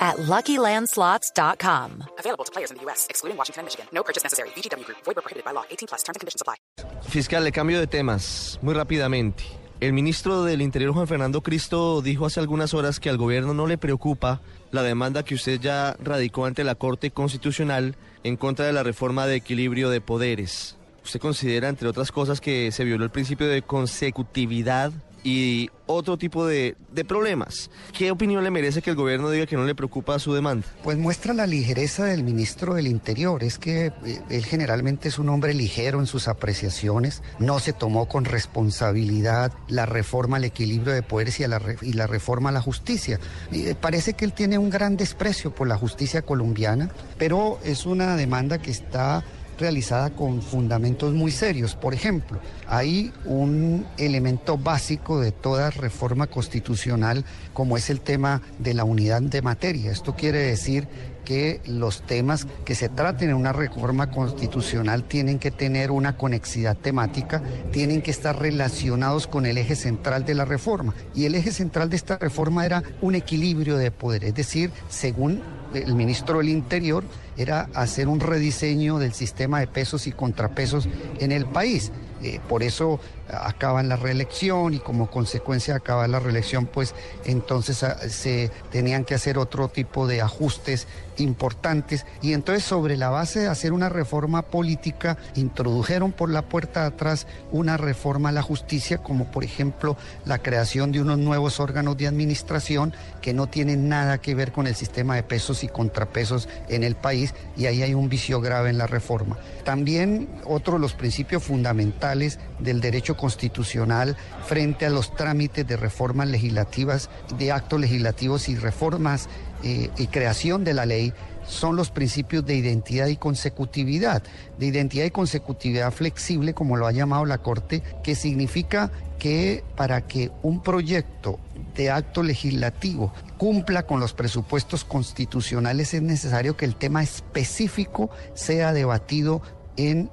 at LuckyLandSlots.com. Available to players in the U.S., excluding Washington and Michigan. No purchase necessary. VGW Group. Void prohibited by law. 18 plus. Terms and conditions apply. Fiscal, le cambio de temas muy rápidamente. El ministro del Interior, Juan Fernando Cristo, dijo hace algunas horas que al gobierno no le preocupa la demanda que usted ya radicó ante la Corte Constitucional en contra de la reforma de equilibrio de poderes. ¿Usted considera, entre otras cosas, que se violó el principio de consecutividad y otro tipo de, de, problemas. ¿Qué opinión le merece que el gobierno diga que no le preocupa su demanda? Pues muestra la ligereza del ministro del Interior. Es que eh, él generalmente es un hombre ligero en sus apreciaciones. No se tomó con responsabilidad la reforma al equilibrio de poderes y, a la, y la reforma a la justicia. Y parece que él tiene un gran desprecio por la justicia colombiana, pero es una demanda que está realizada con fundamentos muy serios. Por ejemplo, hay un elemento básico de toda reforma constitucional como es el tema de la unidad de materia. Esto quiere decir que los temas que se traten en una reforma constitucional tienen que tener una conexidad temática, tienen que estar relacionados con el eje central de la reforma. Y el eje central de esta reforma era un equilibrio de poder, es decir, según el ministro del Interior, era hacer un rediseño del sistema de pesos y contrapesos en el país. Eh, por eso acaba la reelección y como consecuencia acaba la reelección, pues entonces ah, se tenían que hacer otro tipo de ajustes importantes y entonces sobre la base de hacer una reforma política introdujeron por la puerta de atrás una reforma a la justicia como por ejemplo la creación de unos nuevos órganos de administración que no tienen nada que ver con el sistema de pesos y contrapesos en el país y ahí hay un vicio grave en la reforma. También otro de los principios fundamentales del derecho constitucional frente a los trámites de reformas legislativas, de actos legislativos y reformas eh, y creación de la ley son los principios de identidad y consecutividad, de identidad y consecutividad flexible, como lo ha llamado la Corte, que significa que para que un proyecto de acto legislativo cumpla con los presupuestos constitucionales es necesario que el tema específico sea debatido en,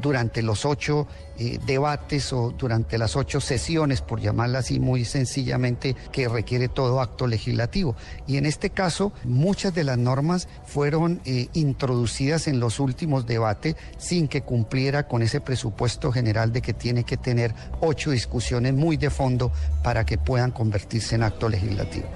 durante los ocho eh, debates o durante las ocho sesiones, por llamarla así muy sencillamente, que requiere todo acto legislativo. Y en este caso, muchas de las normas fueron eh, introducidas en los últimos debates sin que cumpliera con ese presupuesto general de que tiene que tener ocho discusiones muy de fondo para que puedan convertirse en acto legislativo.